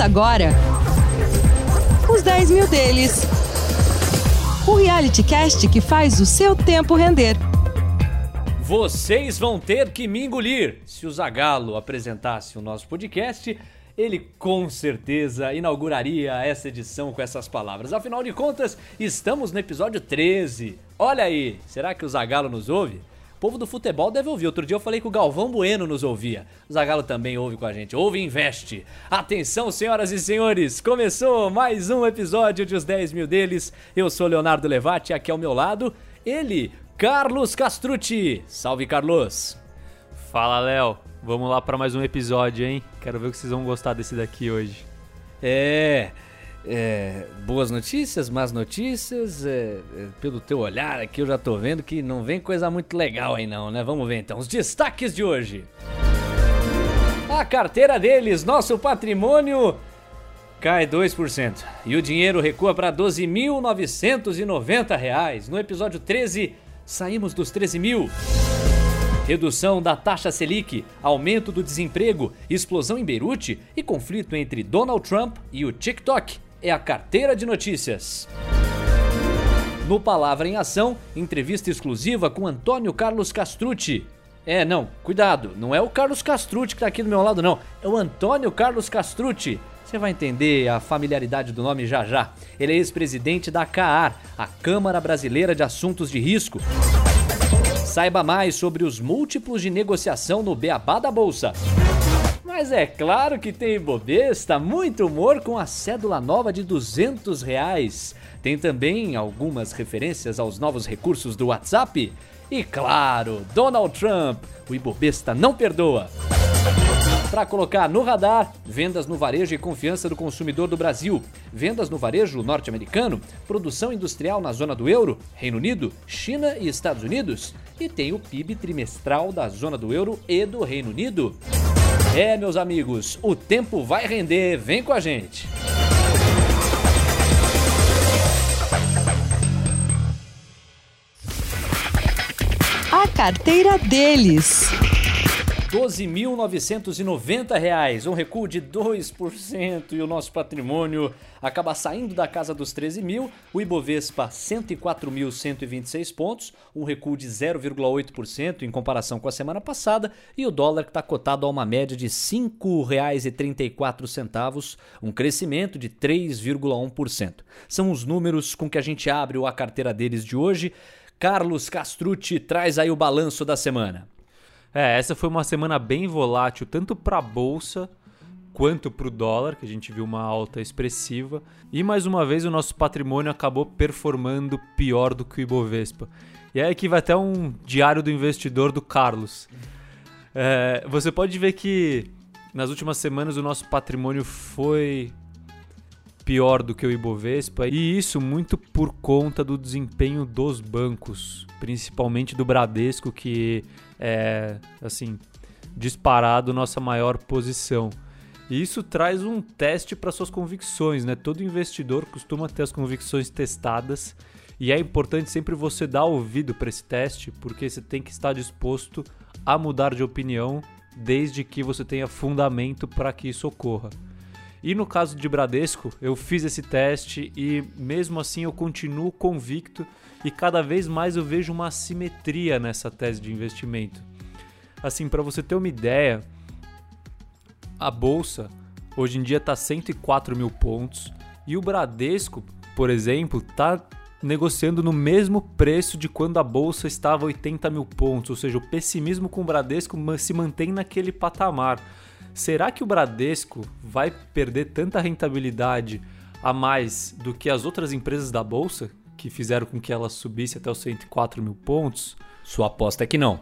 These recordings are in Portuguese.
Agora os 10 mil deles. O reality cast que faz o seu tempo render. Vocês vão ter que me engolir. Se o Zagalo apresentasse o nosso podcast, ele com certeza inauguraria essa edição com essas palavras. Afinal de contas, estamos no episódio 13. Olha aí, será que o Zagalo nos ouve? O povo do futebol deve ouvir. Outro dia eu falei que o Galvão Bueno nos ouvia. O Zagalo também ouve com a gente. Ouve e investe. Atenção, senhoras e senhores. Começou mais um episódio de Os 10 Mil Deles. Eu sou Leonardo Levati, aqui ao meu lado. Ele, Carlos Castrucci. Salve, Carlos. Fala, Léo. Vamos lá para mais um episódio, hein? Quero ver o que vocês vão gostar desse daqui hoje. É... É, boas notícias, más notícias. É, é, pelo teu olhar aqui, eu já tô vendo que não vem coisa muito legal aí, não, né? Vamos ver então os destaques de hoje. A carteira deles, nosso patrimônio, cai 2%. E o dinheiro recua para R$ 12.990. No episódio 13, saímos dos 13 mil. Redução da taxa Selic, aumento do desemprego, explosão em Beirute e conflito entre Donald Trump e o TikTok é a carteira de notícias. No Palavra em Ação, entrevista exclusiva com Antônio Carlos Castrucci. É, não, cuidado, não é o Carlos Castrucci que tá aqui do meu lado, não. É o Antônio Carlos Castrucci. Você vai entender a familiaridade do nome já já. Ele é ex-presidente da CAAR, a Câmara Brasileira de Assuntos de Risco. Saiba mais sobre os múltiplos de negociação no Beabá da Bolsa. Mas é claro que tem bobesta, muito humor com a cédula nova de 200 reais. Tem também algumas referências aos novos recursos do WhatsApp. E claro, Donald Trump, o Ibobesta não perdoa. Para colocar no radar, vendas no varejo e confiança do consumidor do Brasil, vendas no varejo norte-americano, produção industrial na zona do euro, Reino Unido, China e Estados Unidos, e tem o PIB trimestral da zona do euro e do Reino Unido. É, meus amigos, o tempo vai render, vem com a gente. A carteira deles. 12.990 reais, um recuo de 2% e o nosso patrimônio acaba saindo da casa dos 13 mil, o Ibovespa 104.126 pontos, um recuo de 0,8% em comparação com a semana passada e o dólar que está cotado a uma média de R$ 5,34, um crescimento de 3,1%. São os números com que a gente abre a carteira deles de hoje. Carlos Castrucci traz aí o balanço da semana. É, essa foi uma semana bem volátil, tanto para a bolsa quanto para o dólar, que a gente viu uma alta expressiva. E mais uma vez o nosso patrimônio acabou performando pior do que o Ibovespa. E aí aqui vai até um diário do investidor do Carlos. É, você pode ver que nas últimas semanas o nosso patrimônio foi pior do que o Ibovespa, e isso muito por conta do desempenho dos bancos, principalmente do Bradesco, que é, assim, disparado nossa maior posição. E isso traz um teste para suas convicções, né? Todo investidor costuma ter as convicções testadas e é importante sempre você dar ouvido para esse teste, porque você tem que estar disposto a mudar de opinião desde que você tenha fundamento para que isso ocorra. E no caso de Bradesco, eu fiz esse teste e mesmo assim eu continuo convicto e cada vez mais eu vejo uma assimetria nessa tese de investimento. Assim, para você ter uma ideia, a bolsa hoje em dia está 104 mil pontos e o Bradesco, por exemplo, está negociando no mesmo preço de quando a bolsa estava 80 mil pontos, ou seja, o pessimismo com o Bradesco se mantém naquele patamar. Será que o Bradesco vai perder tanta rentabilidade a mais do que as outras empresas da bolsa, que fizeram com que ela subisse até os 104 mil pontos? Sua aposta é que não.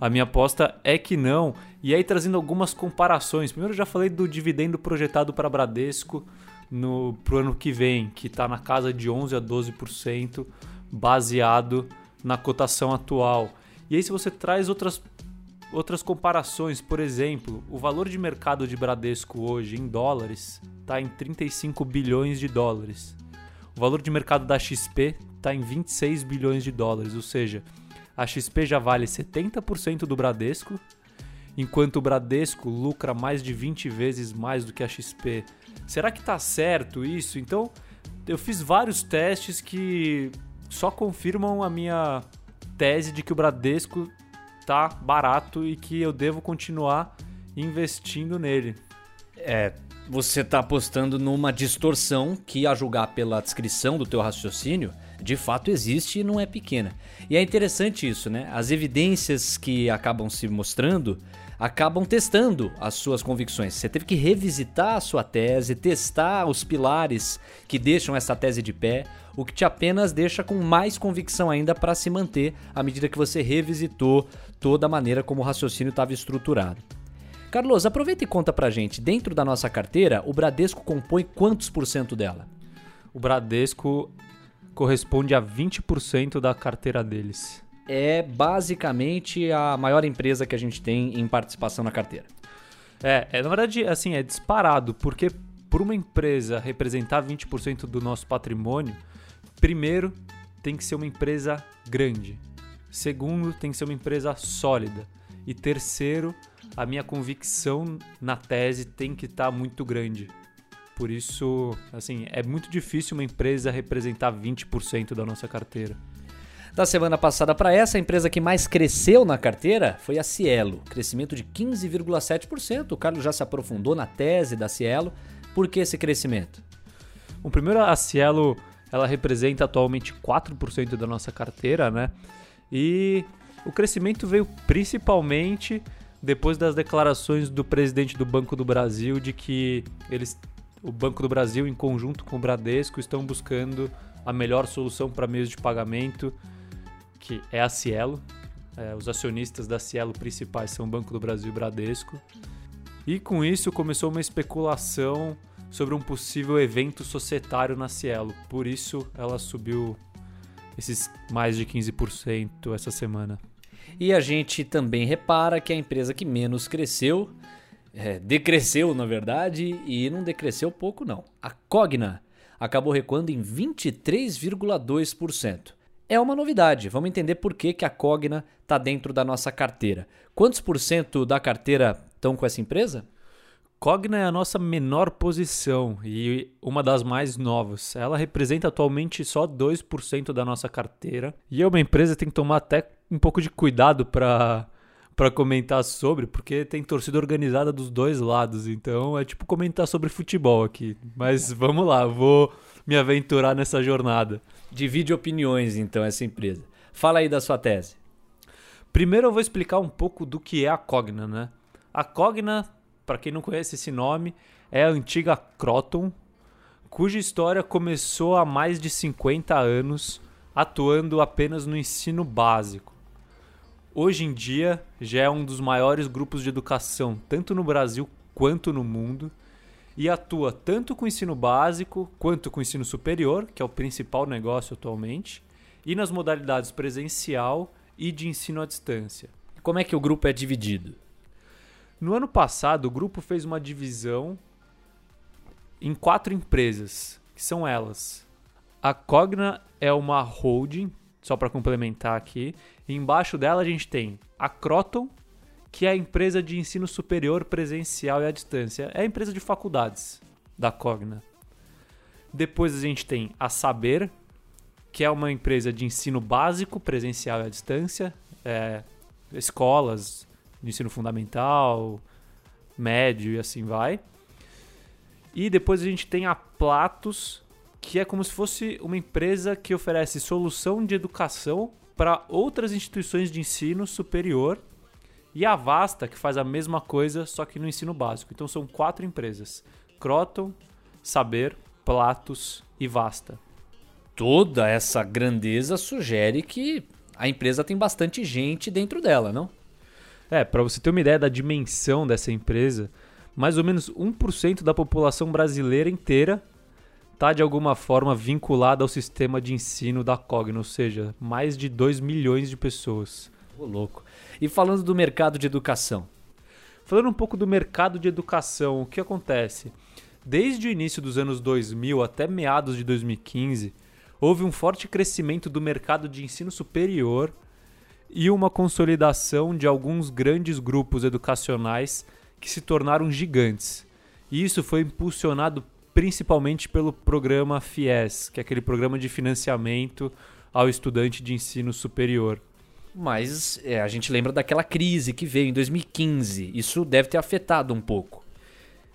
A minha aposta é que não. E aí, trazendo algumas comparações. Primeiro, eu já falei do dividendo projetado para Bradesco no pro ano que vem, que está na casa de 11 a 12%, baseado na cotação atual. E aí, se você traz outras outras comparações, por exemplo, o valor de mercado de Bradesco hoje em dólares está em 35 bilhões de dólares. O valor de mercado da XP está em 26 bilhões de dólares, ou seja, a XP já vale 70% do Bradesco enquanto o Bradesco lucra mais de 20 vezes mais do que a XP. Será que tá certo isso? Então, eu fiz vários testes que só confirmam a minha tese de que o Bradesco tá barato e que eu devo continuar investindo nele. É, você está apostando numa distorção que, a julgar pela descrição do teu raciocínio, de fato existe e não é pequena. E é interessante isso, né? As evidências que acabam se mostrando acabam testando as suas convicções. Você teve que revisitar a sua tese, testar os pilares que deixam essa tese de pé, o que te apenas deixa com mais convicção ainda para se manter à medida que você revisitou toda a maneira como o raciocínio estava estruturado. Carlos, aproveita e conta pra gente, dentro da nossa carteira, o Bradesco compõe quantos por cento dela? O Bradesco corresponde a 20% da carteira deles é basicamente a maior empresa que a gente tem em participação na carteira. É, é na verdade, assim, é disparado, porque por uma empresa representar 20% do nosso patrimônio, primeiro tem que ser uma empresa grande. Segundo, tem que ser uma empresa sólida. E terceiro, a minha convicção na tese tem que estar tá muito grande. Por isso, assim, é muito difícil uma empresa representar 20% da nossa carteira. Da semana passada para essa, a empresa que mais cresceu na carteira foi a Cielo, crescimento de 15,7%. O Carlos já se aprofundou na tese da Cielo. Por que esse crescimento? Bom, primeiro a Cielo, ela representa atualmente 4% da nossa carteira, né? E o crescimento veio principalmente depois das declarações do presidente do Banco do Brasil de que eles o Banco do Brasil em conjunto com o Bradesco estão buscando a melhor solução para meios de pagamento que é a Cielo. É, os acionistas da Cielo principais são o Banco do Brasil e Bradesco. E com isso começou uma especulação sobre um possível evento societário na Cielo. Por isso ela subiu esses mais de 15% essa semana. E a gente também repara que a empresa que menos cresceu, é, decresceu na verdade, e não decresceu pouco não. A Cogna acabou recuando em 23,2% é uma novidade. Vamos entender por que, que a Cogna está dentro da nossa carteira. Quantos por cento da carteira estão com essa empresa? Cogna é a nossa menor posição e uma das mais novas. Ela representa atualmente só 2% da nossa carteira. E é uma empresa que tem que tomar até um pouco de cuidado para para comentar sobre, porque tem torcida organizada dos dois lados, então é tipo comentar sobre futebol aqui. Mas vamos lá, vou me aventurar nessa jornada. Divide opiniões, então, essa empresa. Fala aí da sua tese. Primeiro eu vou explicar um pouco do que é a Cogna, né? A Cogna, para quem não conhece esse nome, é a antiga Croton, cuja história começou há mais de 50 anos, atuando apenas no ensino básico. Hoje em dia, já é um dos maiores grupos de educação, tanto no Brasil quanto no mundo, e atua tanto com o ensino básico quanto com o ensino superior, que é o principal negócio atualmente, e nas modalidades presencial e de ensino à distância. Como é que o grupo é dividido? No ano passado, o grupo fez uma divisão em quatro empresas, que são elas. A Cogna é uma holding, só para complementar aqui. E embaixo dela a gente tem a Croton, que é a empresa de ensino superior presencial e à distância. É a empresa de faculdades da Cogna. Depois a gente tem a Saber, que é uma empresa de ensino básico presencial e à distância, é, escolas de ensino fundamental, médio e assim vai. E depois a gente tem a Platos, que é como se fosse uma empresa que oferece solução de educação para outras instituições de ensino superior e a Vasta, que faz a mesma coisa, só que no ensino básico. Então são quatro empresas: Croton, Saber, Platos e Vasta. Toda essa grandeza sugere que a empresa tem bastante gente dentro dela, não? É, para você ter uma ideia da dimensão dessa empresa, mais ou menos 1% da população brasileira inteira está de alguma forma vinculada ao sistema de ensino da Cogna, ou seja, mais de 2 milhões de pessoas. Ô, louco. E falando do mercado de educação? Falando um pouco do mercado de educação, o que acontece? Desde o início dos anos 2000 até meados de 2015, houve um forte crescimento do mercado de ensino superior e uma consolidação de alguns grandes grupos educacionais que se tornaram gigantes. E isso foi impulsionado principalmente pelo programa FIES, que é aquele programa de financiamento ao estudante de ensino superior. Mas é, a gente lembra daquela crise que veio em 2015. Isso deve ter afetado um pouco.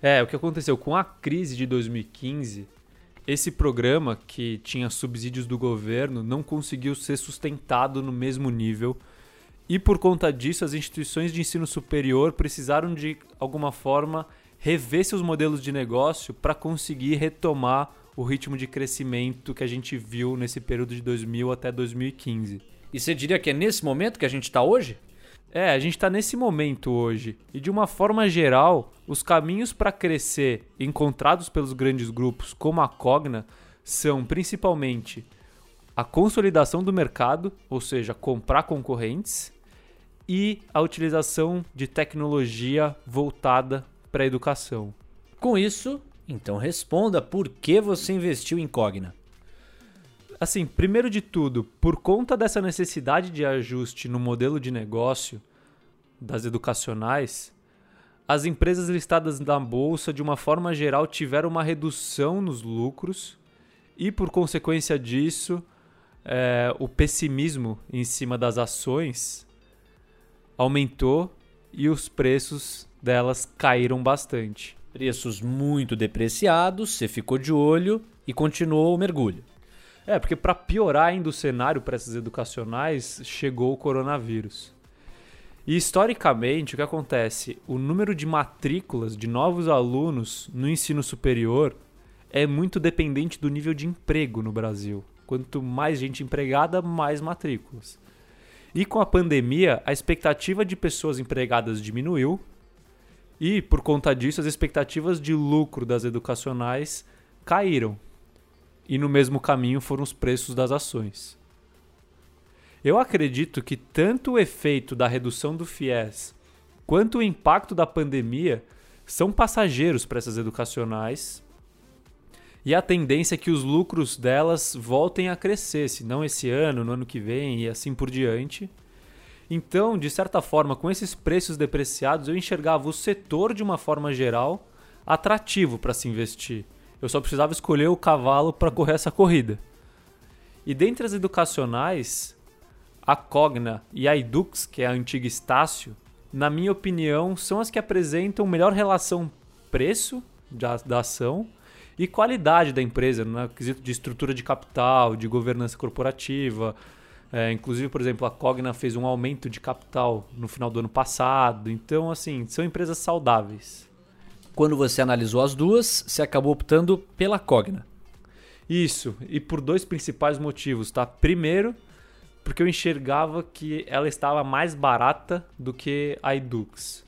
É, o que aconteceu com a crise de 2015, esse programa que tinha subsídios do governo não conseguiu ser sustentado no mesmo nível. E por conta disso, as instituições de ensino superior precisaram de alguma forma rever seus modelos de negócio para conseguir retomar o ritmo de crescimento que a gente viu nesse período de 2000 até 2015. E você diria que é nesse momento que a gente está hoje? É, a gente está nesse momento hoje. E de uma forma geral, os caminhos para crescer encontrados pelos grandes grupos como a Cogna são principalmente a consolidação do mercado, ou seja, comprar concorrentes, e a utilização de tecnologia voltada para a educação. Com isso, então responda por que você investiu em Cogna. Assim, primeiro de tudo, por conta dessa necessidade de ajuste no modelo de negócio das educacionais, as empresas listadas na bolsa, de uma forma geral, tiveram uma redução nos lucros e, por consequência disso, é, o pessimismo em cima das ações aumentou e os preços delas caíram bastante. Preços muito depreciados, você ficou de olho e continuou o mergulho. É, porque para piorar ainda o cenário para essas educacionais, chegou o coronavírus. E historicamente, o que acontece? O número de matrículas de novos alunos no ensino superior é muito dependente do nível de emprego no Brasil. Quanto mais gente empregada, mais matrículas. E com a pandemia, a expectativa de pessoas empregadas diminuiu, e por conta disso, as expectativas de lucro das educacionais caíram e no mesmo caminho foram os preços das ações. Eu acredito que tanto o efeito da redução do FIES quanto o impacto da pandemia são passageiros para essas educacionais e a tendência é que os lucros delas voltem a crescer, se não esse ano, no ano que vem e assim por diante. Então, de certa forma, com esses preços depreciados, eu enxergava o setor de uma forma geral atrativo para se investir. Eu só precisava escolher o cavalo para correr essa corrida. E dentre as educacionais, a Cogna e a Edux, que é a antiga Estácio, na minha opinião, são as que apresentam melhor relação preço da ação e qualidade da empresa, no quesito de estrutura de capital, de governança corporativa. É, inclusive, por exemplo, a Cogna fez um aumento de capital no final do ano passado. Então, assim, são empresas saudáveis. Quando você analisou as duas, você acabou optando pela Cogna. Isso, e por dois principais motivos, tá? Primeiro, porque eu enxergava que ela estava mais barata do que a Edux.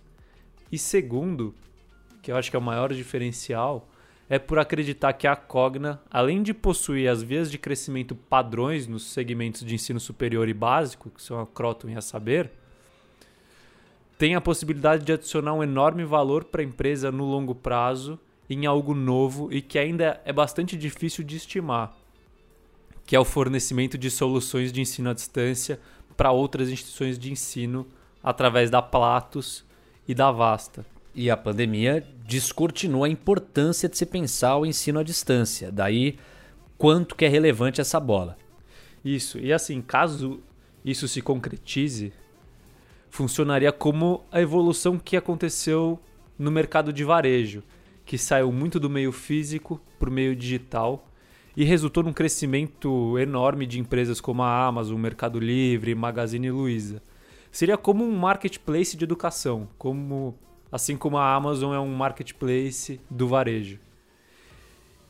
E segundo, que eu acho que é o maior diferencial, é por acreditar que a Cogna, além de possuir as vias de crescimento padrões nos segmentos de ensino superior e básico, que são a Croton e a Saber, tem a possibilidade de adicionar um enorme valor para a empresa no longo prazo em algo novo e que ainda é bastante difícil de estimar, que é o fornecimento de soluções de ensino à distância para outras instituições de ensino através da Platos e da Vasta. E a pandemia descortinou a importância de se pensar o ensino à distância. Daí, quanto que é relevante essa bola. Isso. E assim, caso isso se concretize, funcionaria como a evolução que aconteceu no mercado de varejo, que saiu muito do meio físico para o meio digital e resultou num crescimento enorme de empresas como a Amazon, Mercado Livre, Magazine Luiza. Seria como um marketplace de educação, como assim como a Amazon é um marketplace do varejo.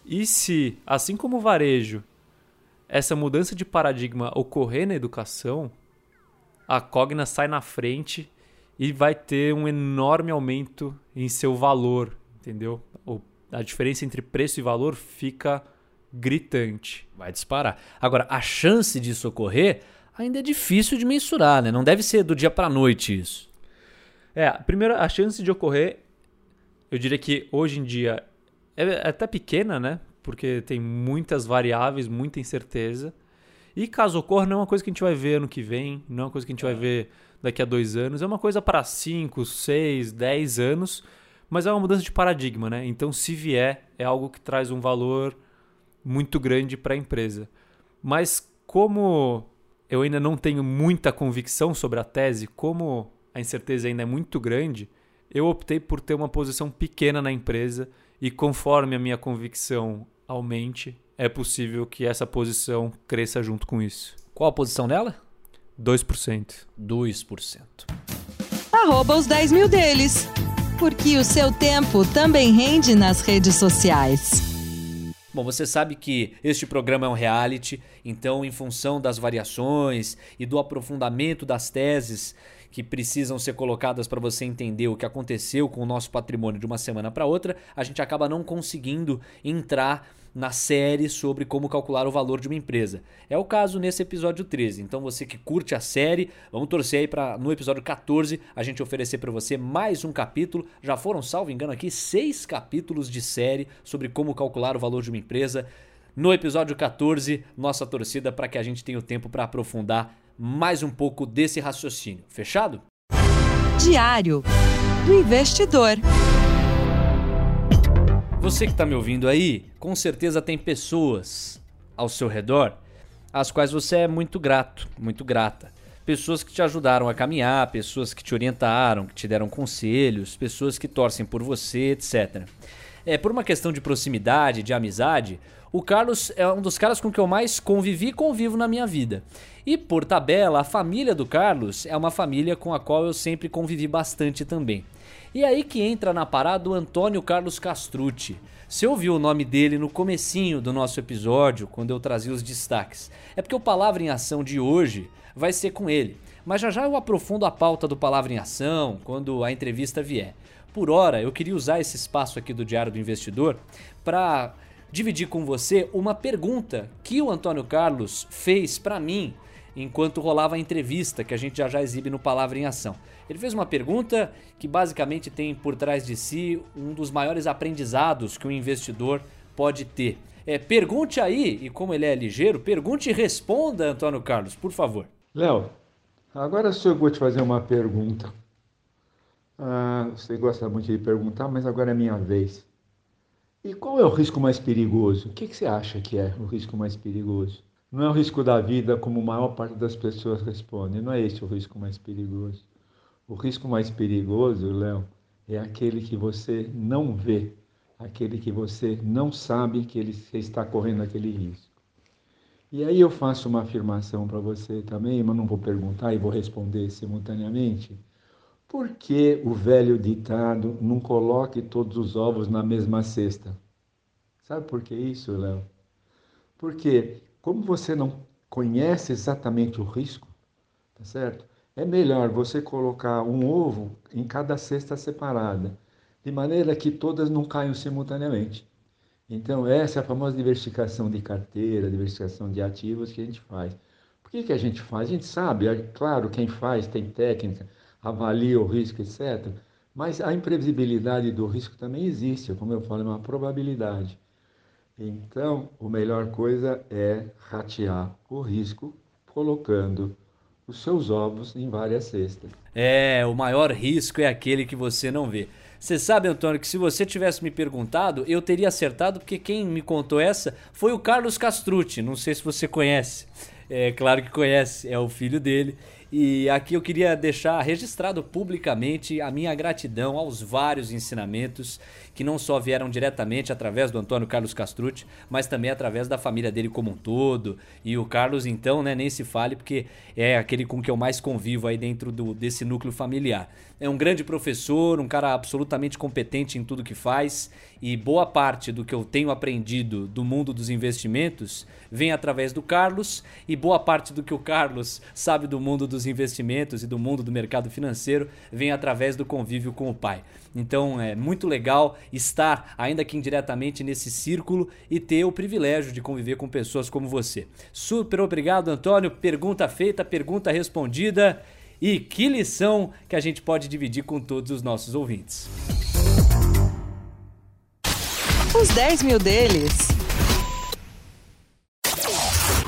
E se, assim como o varejo, essa mudança de paradigma ocorrer na educação, a Cogna sai na frente e vai ter um enorme aumento em seu valor, entendeu? A diferença entre preço e valor fica gritante. Vai disparar. Agora, a chance disso ocorrer ainda é difícil de mensurar, né? Não deve ser do dia para noite isso. É, primeiro, a chance de ocorrer, eu diria que hoje em dia é até pequena, né? Porque tem muitas variáveis, muita incerteza. E caso ocorra, não é uma coisa que a gente vai ver ano que vem, não é uma coisa que a gente vai ver daqui a dois anos, é uma coisa para 5, 6, 10 anos, mas é uma mudança de paradigma, né? Então, se vier, é algo que traz um valor muito grande para a empresa. Mas como eu ainda não tenho muita convicção sobre a tese, como a incerteza ainda é muito grande, eu optei por ter uma posição pequena na empresa e conforme a minha convicção aumente, é possível que essa posição cresça junto com isso. Qual a posição dela? 2%. 2%. Arroba os 10 mil deles. Porque o seu tempo também rende nas redes sociais. Bom, você sabe que este programa é um reality, então, em função das variações e do aprofundamento das teses que precisam ser colocadas para você entender o que aconteceu com o nosso patrimônio de uma semana para outra, a gente acaba não conseguindo entrar na série sobre como calcular o valor de uma empresa. É o caso nesse episódio 13. Então você que curte a série, vamos torcer aí para no episódio 14 a gente oferecer para você mais um capítulo. Já foram, salvo engano aqui, seis capítulos de série sobre como calcular o valor de uma empresa. No episódio 14, nossa torcida para que a gente tenha o tempo para aprofundar mais um pouco desse raciocínio. Fechado? Diário do investidor. Você que está me ouvindo aí, com certeza tem pessoas ao seu redor às quais você é muito grato, muito grata. Pessoas que te ajudaram a caminhar, pessoas que te orientaram, que te deram conselhos, pessoas que torcem por você, etc. É, por uma questão de proximidade, de amizade, o Carlos é um dos caras com que eu mais convivi e convivo na minha vida. E por tabela, a família do Carlos é uma família com a qual eu sempre convivi bastante também. E aí que entra na parada o Antônio Carlos Castrucci. Você ouviu o nome dele no comecinho do nosso episódio, quando eu trazia os destaques. É porque o Palavra em Ação de hoje vai ser com ele. Mas já já eu aprofundo a pauta do Palavra em Ação quando a entrevista vier. Por hora, eu queria usar esse espaço aqui do Diário do Investidor para dividir com você uma pergunta que o Antônio Carlos fez para mim enquanto rolava a entrevista que a gente já já exibe no Palavra em Ação. Ele fez uma pergunta que basicamente tem por trás de si um dos maiores aprendizados que um investidor pode ter. É, pergunte aí, e como ele é ligeiro, pergunte e responda, Antônio Carlos, por favor. Léo, agora eu vou te fazer uma pergunta. Ah, você gosta muito de perguntar, mas agora é minha vez. E qual é o risco mais perigoso? O que, que você acha que é o risco mais perigoso? Não é o risco da vida, como a maior parte das pessoas responde. Não é esse o risco mais perigoso. O risco mais perigoso, Léo, é aquele que você não vê, aquele que você não sabe que ele está correndo aquele risco. E aí eu faço uma afirmação para você também, mas não vou perguntar e vou responder simultaneamente. Por que o velho ditado não coloque todos os ovos na mesma cesta? Sabe por que isso, Léo? Porque como você não conhece exatamente o risco, tá certo? É melhor você colocar um ovo em cada cesta separada, de maneira que todas não caiam simultaneamente. Então, essa é a famosa diversificação de carteira, diversificação de ativos que a gente faz. Por que, que a gente faz? A gente sabe, é claro, quem faz tem técnica, avalia o risco, etc. Mas a imprevisibilidade do risco também existe, como eu falo, é uma probabilidade. Então, a melhor coisa é ratear o risco colocando os seus ovos em várias cestas. É, o maior risco é aquele que você não vê. Você sabe, Antônio, que se você tivesse me perguntado, eu teria acertado, porque quem me contou essa foi o Carlos Castrucci. Não sei se você conhece. É claro que conhece, é o filho dele. E aqui eu queria deixar registrado publicamente a minha gratidão aos vários ensinamentos que não só vieram diretamente através do Antônio Carlos Castrucci, mas também através da família dele como um todo. E o Carlos, então, né, nem se fale, porque é aquele com que eu mais convivo aí dentro do, desse núcleo familiar. É um grande professor, um cara absolutamente competente em tudo que faz, e boa parte do que eu tenho aprendido do mundo dos investimentos vem através do Carlos, e boa parte do que o Carlos sabe do mundo dos investimentos e do mundo do mercado financeiro vem através do convívio com o pai. Então é muito legal estar, ainda que indiretamente, nesse círculo e ter o privilégio de conviver com pessoas como você. Super obrigado, Antônio. Pergunta feita, pergunta respondida. E que lição que a gente pode dividir com todos os nossos ouvintes. Os 10 mil deles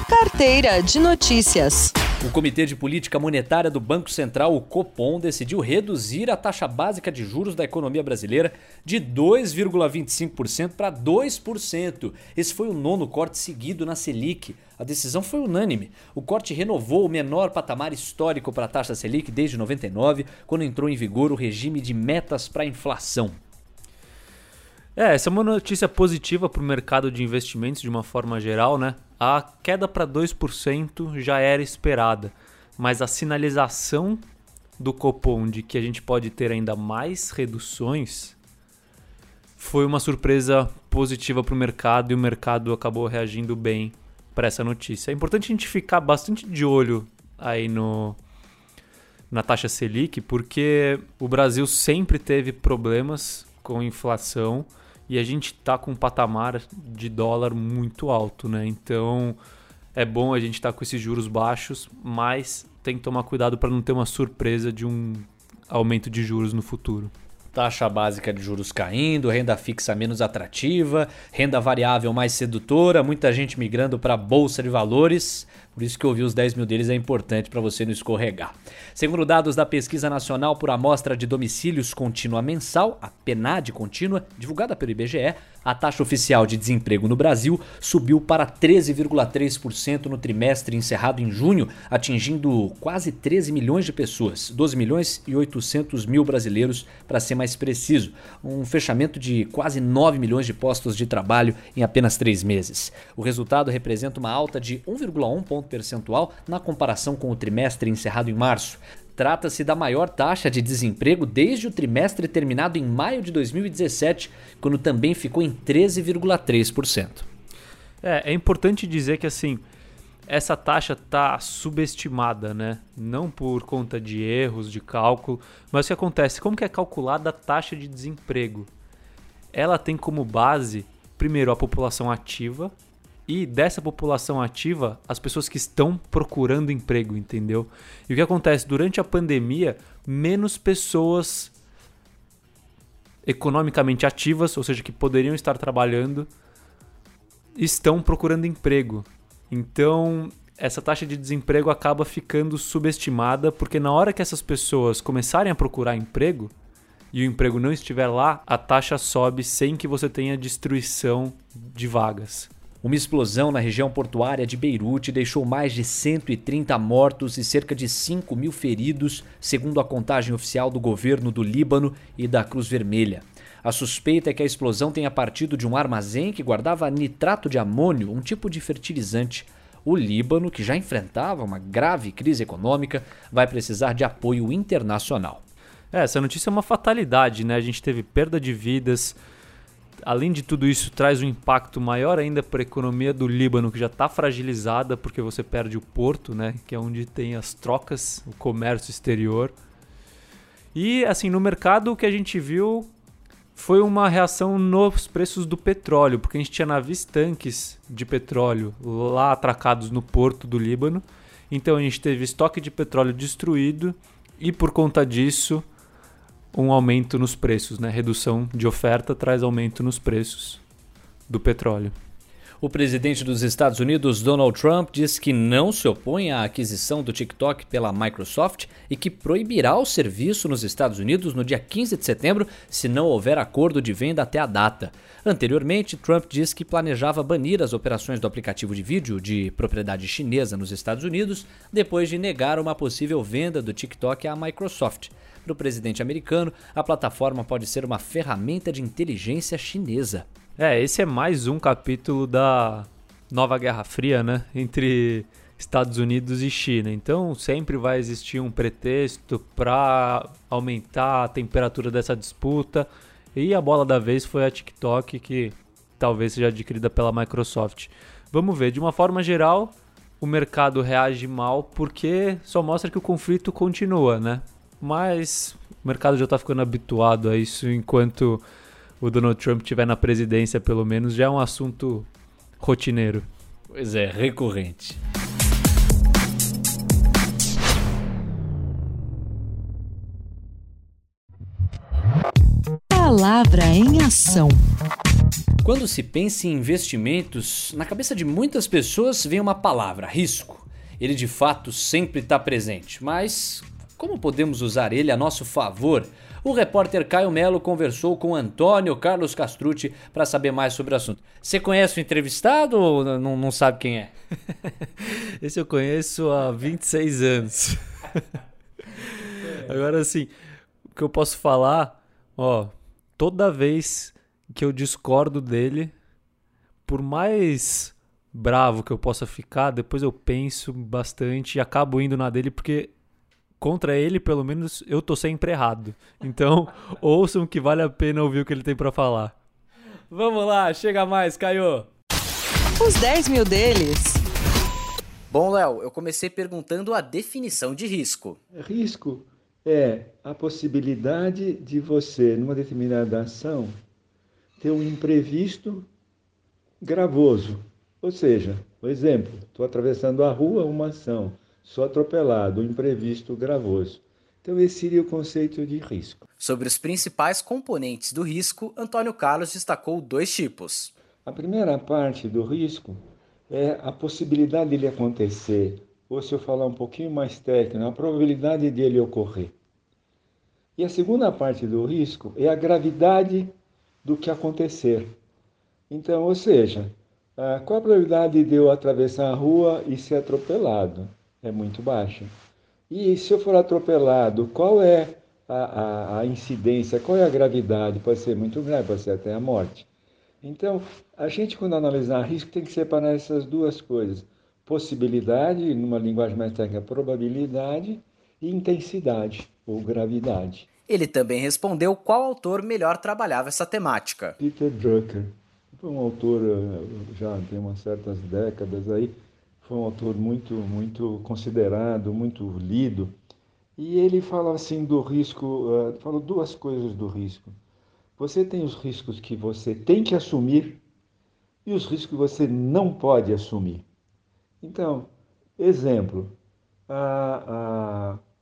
Carteira de Notícias. O Comitê de Política Monetária do Banco Central, o Copom, decidiu reduzir a taxa básica de juros da economia brasileira de 2,25% para 2%. Esse foi o nono corte seguido na Selic. A decisão foi unânime. O corte renovou o menor patamar histórico para a taxa Selic desde 99, quando entrou em vigor o regime de metas para a inflação. É, essa é uma notícia positiva para o mercado de investimentos de uma forma geral, né? A queda para 2% já era esperada, mas a sinalização do Copom de que a gente pode ter ainda mais reduções foi uma surpresa positiva para o mercado e o mercado acabou reagindo bem para essa notícia. É importante a gente ficar bastante de olho aí no na taxa Selic, porque o Brasil sempre teve problemas com inflação e a gente está com um patamar de dólar muito alto, né? Então é bom a gente estar tá com esses juros baixos, mas tem que tomar cuidado para não ter uma surpresa de um aumento de juros no futuro. Taxa básica de juros caindo, renda fixa menos atrativa, renda variável mais sedutora, muita gente migrando para a bolsa de valores. Por isso que ouvir os 10 mil deles é importante para você não escorregar. Segundo dados da Pesquisa Nacional por Amostra de Domicílios Contínua Mensal, a PNAD contínua, divulgada pelo IBGE, a taxa oficial de desemprego no Brasil subiu para 13,3% no trimestre encerrado em junho, atingindo quase 13 milhões de pessoas, 12 milhões e 800 mil brasileiros, para ser mais preciso. Um fechamento de quase 9 milhões de postos de trabalho em apenas três meses. O resultado representa uma alta de 1,1 ponto percentual na comparação com o trimestre encerrado em março. Trata-se da maior taxa de desemprego desde o trimestre terminado em maio de 2017, quando também ficou em 13,3%. É, é importante dizer que assim, essa taxa está subestimada, né? Não por conta de erros de cálculo, mas o que acontece? Como que é calculada a taxa de desemprego? Ela tem como base, primeiro, a população ativa, e dessa população ativa, as pessoas que estão procurando emprego, entendeu? E o que acontece? Durante a pandemia, menos pessoas economicamente ativas, ou seja, que poderiam estar trabalhando, estão procurando emprego. Então, essa taxa de desemprego acaba ficando subestimada, porque na hora que essas pessoas começarem a procurar emprego e o emprego não estiver lá, a taxa sobe sem que você tenha destruição de vagas. Uma explosão na região portuária de Beirute deixou mais de 130 mortos e cerca de 5 mil feridos, segundo a contagem oficial do governo do Líbano e da Cruz Vermelha. A suspeita é que a explosão tenha partido de um armazém que guardava nitrato de amônio, um tipo de fertilizante. O Líbano, que já enfrentava uma grave crise econômica, vai precisar de apoio internacional. É, essa notícia é uma fatalidade, né? A gente teve perda de vidas, além de tudo isso, traz um impacto maior ainda para a economia do Líbano, que já está fragilizada porque você perde o porto, né, que é onde tem as trocas, o comércio exterior. E assim, no mercado o que a gente viu foi uma reação nos preços do petróleo, porque a gente tinha navios tanques de petróleo lá atracados no porto do Líbano. Então a gente teve estoque de petróleo destruído e por conta disso um aumento nos preços, né? Redução de oferta traz aumento nos preços do petróleo. O presidente dos Estados Unidos, Donald Trump, diz que não se opõe à aquisição do TikTok pela Microsoft e que proibirá o serviço nos Estados Unidos no dia 15 de setembro se não houver acordo de venda até a data. Anteriormente, Trump disse que planejava banir as operações do aplicativo de vídeo de propriedade chinesa nos Estados Unidos depois de negar uma possível venda do TikTok à Microsoft. Para o presidente americano, a plataforma pode ser uma ferramenta de inteligência chinesa. É, esse é mais um capítulo da nova Guerra Fria, né? Entre Estados Unidos e China. Então sempre vai existir um pretexto para aumentar a temperatura dessa disputa. E a bola da vez foi a TikTok, que talvez seja adquirida pela Microsoft. Vamos ver, de uma forma geral, o mercado reage mal porque só mostra que o conflito continua, né? Mas o mercado já está ficando habituado a isso enquanto o Donald Trump estiver na presidência, pelo menos, já é um assunto rotineiro. Pois é, recorrente. Palavra em ação. Quando se pensa em investimentos, na cabeça de muitas pessoas vem uma palavra: risco. Ele de fato sempre está presente, mas como podemos usar ele a nosso favor? O repórter Caio Melo conversou com Antônio Carlos Castrucci para saber mais sobre o assunto. Você conhece o entrevistado ou não, não sabe quem é? Esse eu conheço há 26 anos. Agora, assim, o que eu posso falar, ó, toda vez que eu discordo dele, por mais bravo que eu possa ficar, depois eu penso bastante e acabo indo na dele porque contra ele, pelo menos, eu tô sempre errado. Então, ouçam que vale a pena ouvir o que ele tem para falar. Vamos lá, chega mais, Caio. Os 10 mil deles. Bom, Léo, eu comecei perguntando a definição de risco. Risco é a possibilidade de você, numa determinada ação, ter um imprevisto gravoso. Ou seja, por exemplo, estou atravessando a rua, uma ação, sou atropelado, um imprevisto gravoso. Então, esse seria o conceito de risco. Sobre os principais componentes do risco, Antônio Carlos destacou dois tipos. A primeira parte do risco é a possibilidade dele acontecer, ou se eu falar um pouquinho mais técnico, a probabilidade dele ocorrer. E a segunda parte do risco é a gravidade do que acontecer. Então, ou seja, qual a probabilidade de eu atravessar a rua e ser atropelado? É muito baixa. E se eu for atropelado, qual é a, a, a incidência, qual é a gravidade? Pode ser muito grave, pode ser até a morte. Então, a gente, quando analisar risco, tem que separar essas duas coisas: possibilidade, numa linguagem mais técnica, probabilidade, e intensidade ou gravidade. Ele também respondeu qual autor melhor trabalhava essa temática. Peter Drucker. Um autor, eh, já tem umas certas décadas aí, foi um autor muito, muito considerado, muito lido. E ele fala assim do risco, uh, falou duas coisas do risco. Você tem os riscos que você tem que assumir e os riscos que você não pode assumir. Então, exemplo,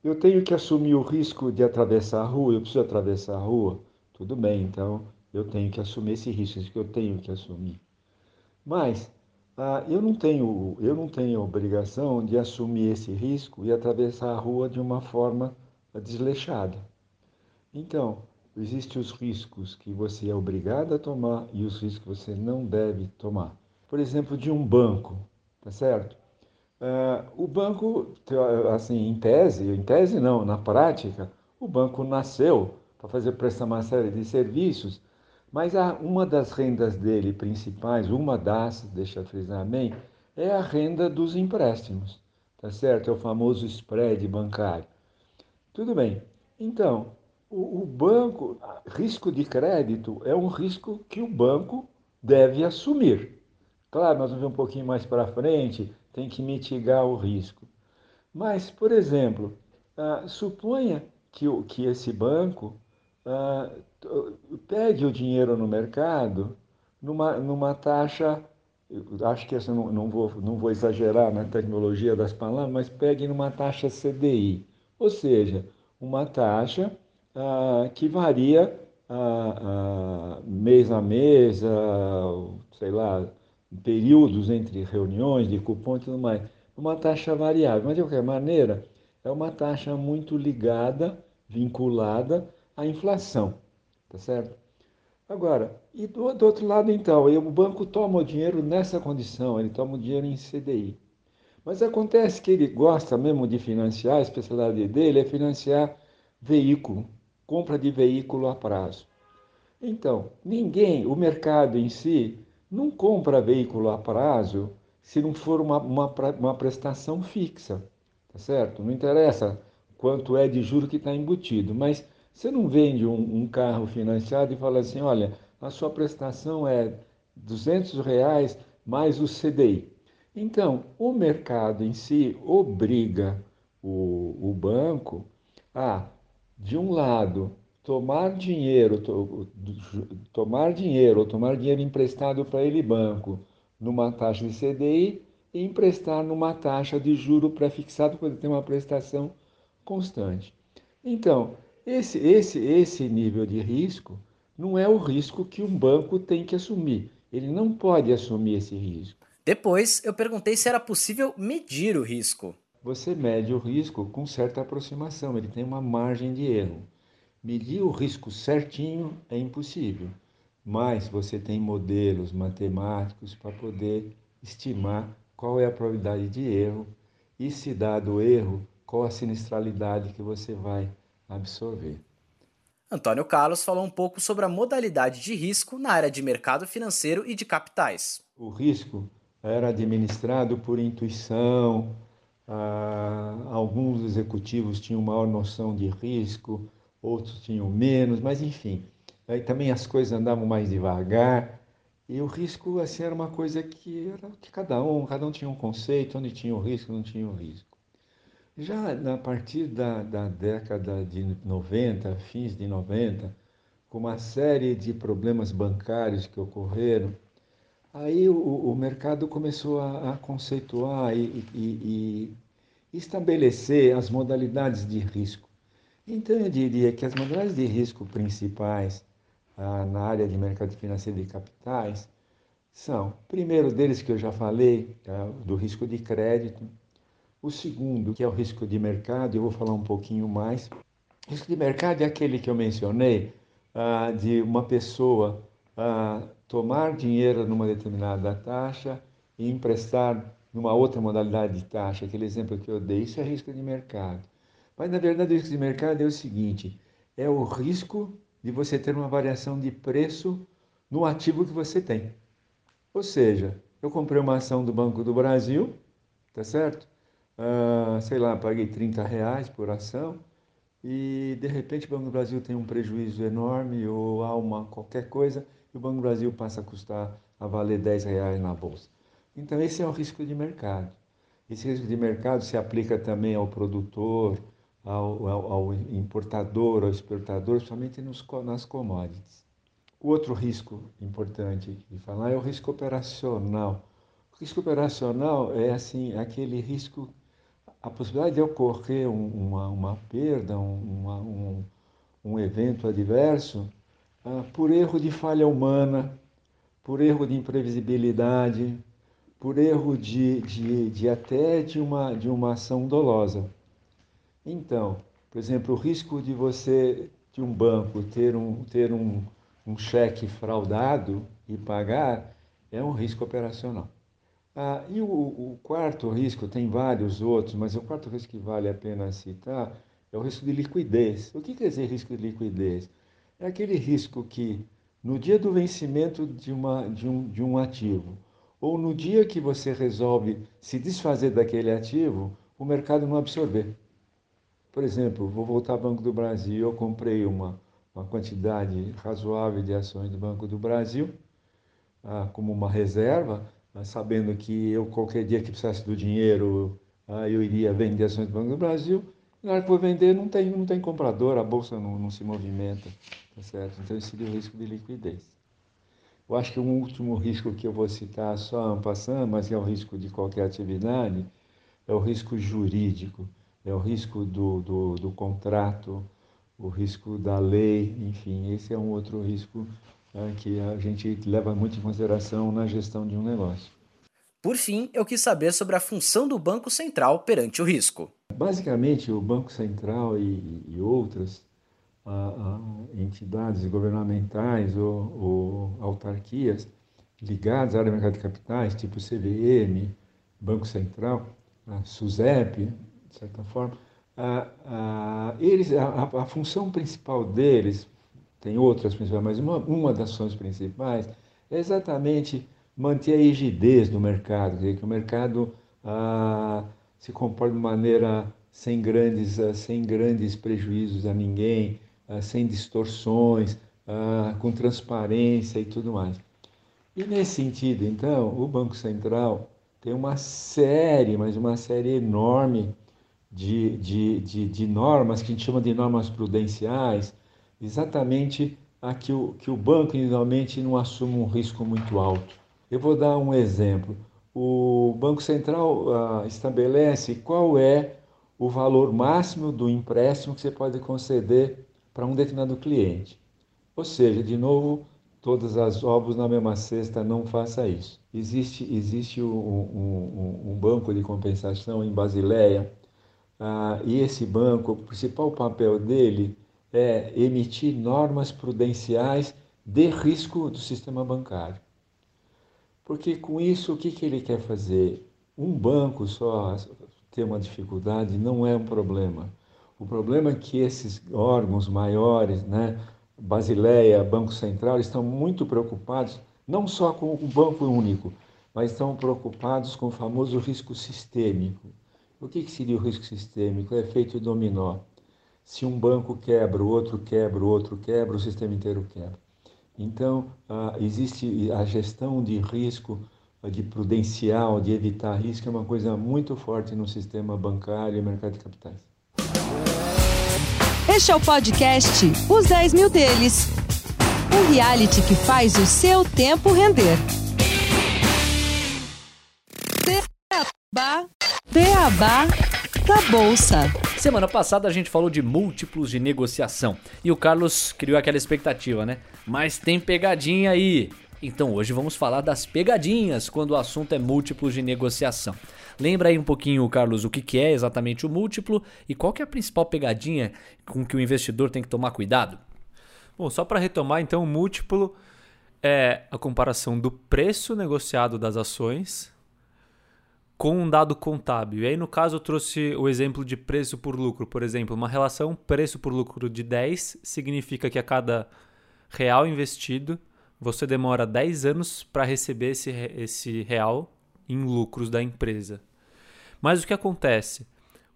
eu tenho que assumir o risco de atravessar a rua, eu preciso atravessar a rua, tudo bem, então eu tenho que assumir esse risco, isso que eu tenho que assumir. Mas ah, eu não tenho eu não tenho obrigação de assumir esse risco e atravessar a rua de uma forma desleixada. Então, existem os riscos que você é obrigado a tomar e os riscos que você não deve tomar. Por exemplo, de um banco, tá certo? Uh, o banco, assim, em tese, em tese não, na prática, o banco nasceu para fazer prestar uma série de serviços, mas a, uma das rendas dele principais, uma das, deixa eu frisar bem, é a renda dos empréstimos, tá certo? É o famoso spread bancário. Tudo bem. Então, o, o banco, risco de crédito é um risco que o banco deve assumir. Claro, nós vamos ver um pouquinho mais para frente, tem que mitigar o risco. Mas, por exemplo, ah, suponha que, que esse banco ah, pegue o dinheiro no mercado numa, numa taxa, acho que essa não, não, vou, não vou exagerar na tecnologia das palavras, mas pegue numa taxa CDI, ou seja, uma taxa ah, que varia ah, ah, mês a mês, sei lá, períodos entre reuniões de cupom e tudo mais, uma taxa variável. Mas de qualquer maneira, é uma taxa muito ligada, vinculada à inflação, tá certo? Agora, e do, do outro lado então, o banco toma o dinheiro nessa condição, ele toma o dinheiro em CDI. Mas acontece que ele gosta mesmo de financiar, a especialidade dele é financiar veículo, compra de veículo a prazo. Então, ninguém, o mercado em si, não compra veículo a prazo se não for uma, uma, uma prestação fixa, tá certo? Não interessa quanto é de juro que está embutido, mas você não vende um, um, carro financiado e fala assim, olha, a sua prestação é 200 reais mais o CDI. Então, o mercado em si obriga o, o banco a, de um lado, tomar dinheiro, to, tomar dinheiro ou tomar dinheiro emprestado para ele banco numa taxa de CDI e emprestar numa taxa de juro pré-fixado quando tem uma prestação constante. Então, esse, esse, esse nível de risco não é o risco que um banco tem que assumir. Ele não pode assumir esse risco. Depois, eu perguntei se era possível medir o risco. Você mede o risco com certa aproximação, ele tem uma margem de erro. Medir o risco certinho é impossível, mas você tem modelos matemáticos para poder estimar qual é a probabilidade de erro e, se dado o erro, qual a sinistralidade que você vai absorver. Antônio Carlos falou um pouco sobre a modalidade de risco na área de mercado financeiro e de capitais. O risco era administrado por intuição, ah, alguns executivos tinham maior noção de risco, outros tinham menos, mas enfim, aí também as coisas andavam mais devagar e o risco assim era uma coisa que era de cada um, cada um tinha um conceito, onde tinha o risco, não tinha o risco. Já a partir da, da década de 90, fins de 90, com uma série de problemas bancários que ocorreram, aí o, o mercado começou a, a conceituar e, e, e estabelecer as modalidades de risco. Então, eu diria que as modalidades de risco principais ah, na área de mercado financeiro de capitais são, primeiro deles que eu já falei, é do risco de crédito, o segundo, que é o risco de mercado, eu vou falar um pouquinho mais. O risco de mercado é aquele que eu mencionei, ah, de uma pessoa ah, tomar dinheiro numa determinada taxa e emprestar numa outra modalidade de taxa, aquele exemplo que eu dei, isso é risco de mercado. Mas na verdade o risco de mercado é o seguinte: é o risco de você ter uma variação de preço no ativo que você tem. Ou seja, eu comprei uma ação do Banco do Brasil, tá certo? Uh, sei lá, paguei 30 reais por ação e de repente o Banco do Brasil tem um prejuízo enorme ou há uma qualquer coisa e o Banco do Brasil passa a custar, a valer 10 reais na bolsa. Então esse é o risco de mercado. Esse risco de mercado se aplica também ao produtor, ao, ao, ao importador, ao exportador, somente nos, nas commodities. O outro risco importante de falar é o risco operacional. O risco operacional é assim aquele risco a possibilidade de ocorrer uma, uma perda, uma, um, um evento adverso, ah, por erro de falha humana, por erro de imprevisibilidade, por erro de, de, de até de uma, de uma ação dolosa. Então, por exemplo, o risco de você, de um banco, ter um, ter um, um cheque fraudado e pagar é um risco operacional. Ah, e o, o, quarto risco, tem vários outros, mas o quarto risco que vale a pena citar é o risco de liquidez. O que quer dizer risco de liquidez? É aquele risco que, no dia do vencimento de, uma, de, um, de um ativo, ou no dia que você resolve se desfazer daquele ativo, o mercado não absorver. Por exemplo, vou voltar ao Banco do Brasil, eu comprei uma, uma quantidade razoável de ações do Banco do Brasil, ah, como uma reserva, sabendo que eu qualquer dia que precisasse do dinheiro, ah, eu iria vender ações do Banco do Brasil. Na hora que for vender, não tem, não tem comprador, a bolsa não, não se movimenta, tá certo? Então, esse seria o risco de liquidez. Eu acho que um último risco que eu vou citar só passando, mas é o risco de qualquer atividade, é o risco jurídico, é o risco do, do, do contrato, o risco da lei, enfim, esse é um outro risco é, que a gente leva muito em consideração na gestão de um negócio. Por fim, eu quis saber sobre a função do Banco Central perante o risco. Basicamente, o Banco Central e, e outras entidades governamentais ou, ou, autarquias ligadas à área do mercado de capitais, tipo CVM, Banco Central, a SUSEP, de certa forma, a, a, eles, a, a função principal deles tem outras principais, mas uma, uma das ações principais é exatamente manter a rigidez do mercado, dizer, que o mercado ah, se comporte de maneira sem grandes, ah, sem grandes prejuízos a ninguém, ah, sem distorções, ah, com transparência e tudo mais. E nesse sentido, então, o Banco Central tem uma série, mas uma série enorme de, de, de, de normas que a gente chama de normas prudenciais, exatamente a que o, que o banco inicialmente não assume um risco muito alto. Eu vou dar um exemplo. O Banco Central ah, estabelece qual é o valor máximo do empréstimo que você pode conceder para um determinado cliente. Ou seja, de novo, todas as ovos na mesma cesta, não faça isso. Existe, existe um, um, um banco de compensação em Basileia, ah, e esse banco, o principal papel dele é emitir normas prudenciais de risco do sistema bancário. Porque com isso, o que, que ele quer fazer? Um banco só ter uma dificuldade não é um problema. O problema é que esses órgãos maiores, né, Basileia, Banco Central, estão muito preocupados não só com o banco único, mas estão preocupados com o famoso risco sistêmico. O que, que seria o risco sistêmico? É efeito dominó. Se um banco quebra, o outro quebra, o outro quebra, o sistema inteiro quebra. Então, existe a gestão de risco, de prudencial, de evitar risco, é uma coisa muito forte no sistema bancário e mercado de capitais. Este é o podcast Os 10 Mil Deles um reality que faz o seu tempo render. Beabá, Beabá da Bolsa. Semana passada a gente falou de múltiplos de negociação e o Carlos criou aquela expectativa, né? Mas tem pegadinha aí. Então hoje vamos falar das pegadinhas quando o assunto é múltiplos de negociação. Lembra aí um pouquinho, Carlos, o que é exatamente o múltiplo e qual que é a principal pegadinha com que o investidor tem que tomar cuidado? Bom, só para retomar, então, o múltiplo é a comparação do preço negociado das ações com um dado contábil. E aí, no caso, eu trouxe o exemplo de preço por lucro. Por exemplo, uma relação preço por lucro de 10 significa que a cada real investido, você demora 10 anos para receber esse, esse real em lucros da empresa. Mas o que acontece?